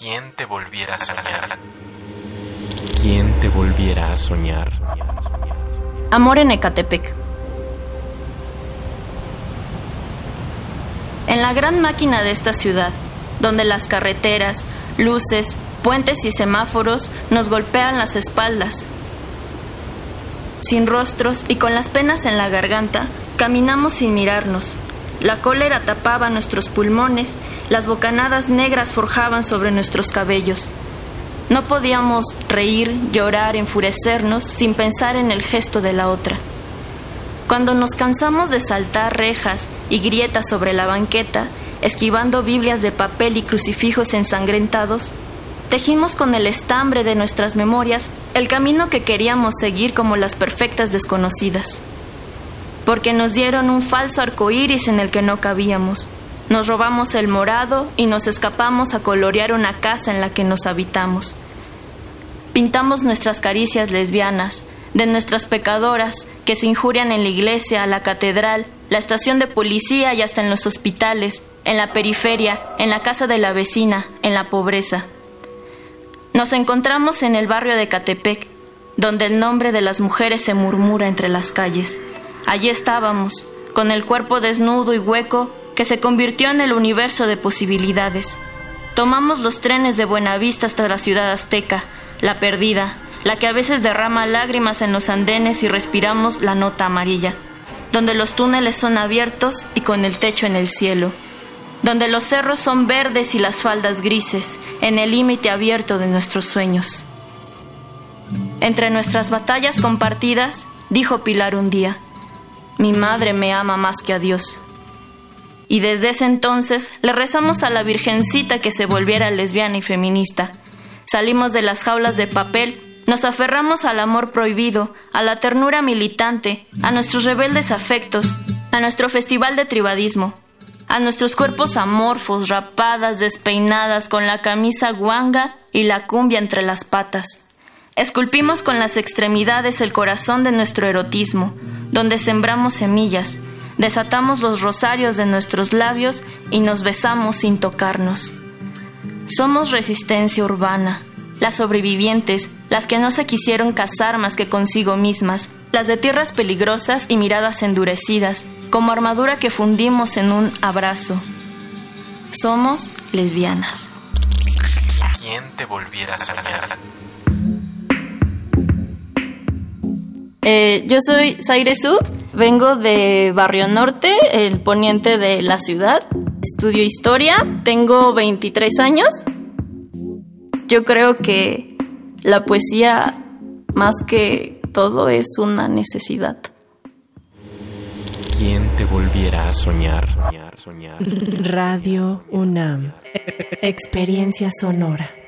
¿Quién te volviera a soñar? ¿Quién te volviera a soñar? Amor en Ecatepec. En la gran máquina de esta ciudad, donde las carreteras, luces, puentes y semáforos nos golpean las espaldas. Sin rostros y con las penas en la garganta, caminamos sin mirarnos. La cólera tapaba nuestros pulmones, las bocanadas negras forjaban sobre nuestros cabellos. No podíamos reír, llorar, enfurecernos sin pensar en el gesto de la otra. Cuando nos cansamos de saltar rejas y grietas sobre la banqueta, esquivando Biblias de papel y crucifijos ensangrentados, tejimos con el estambre de nuestras memorias el camino que queríamos seguir como las perfectas desconocidas. Porque nos dieron un falso arco iris en el que no cabíamos. Nos robamos el morado y nos escapamos a colorear una casa en la que nos habitamos. Pintamos nuestras caricias lesbianas, de nuestras pecadoras que se injurian en la iglesia, la catedral, la estación de policía y hasta en los hospitales, en la periferia, en la casa de la vecina, en la pobreza. Nos encontramos en el barrio de Catepec, donde el nombre de las mujeres se murmura entre las calles. Allí estábamos, con el cuerpo desnudo y hueco que se convirtió en el universo de posibilidades. Tomamos los trenes de Buenavista hasta la ciudad azteca, la perdida, la que a veces derrama lágrimas en los andenes y respiramos la nota amarilla, donde los túneles son abiertos y con el techo en el cielo donde los cerros son verdes y las faldas grises, en el límite abierto de nuestros sueños. Entre nuestras batallas compartidas, dijo Pilar un día, mi madre me ama más que a Dios. Y desde ese entonces le rezamos a la Virgencita que se volviera lesbiana y feminista. Salimos de las jaulas de papel, nos aferramos al amor prohibido, a la ternura militante, a nuestros rebeldes afectos, a nuestro festival de tribadismo, a nuestros cuerpos amorfos, rapadas, despeinadas, con la camisa guanga y la cumbia entre las patas. Esculpimos con las extremidades el corazón de nuestro erotismo, donde sembramos semillas, desatamos los rosarios de nuestros labios y nos besamos sin tocarnos. Somos resistencia urbana, las sobrevivientes, las que no se quisieron casar más que consigo mismas, las de tierras peligrosas y miradas endurecidas, como armadura que fundimos en un abrazo. Somos lesbianas. ¿Quién te volviera a? Eh, yo soy Zaire Su, vengo de Barrio Norte, el poniente de la ciudad. Estudio historia, tengo 23 años. Yo creo que la poesía, más que todo, es una necesidad. ¿Quién te volviera a soñar? Radio UNAM. Experiencia sonora.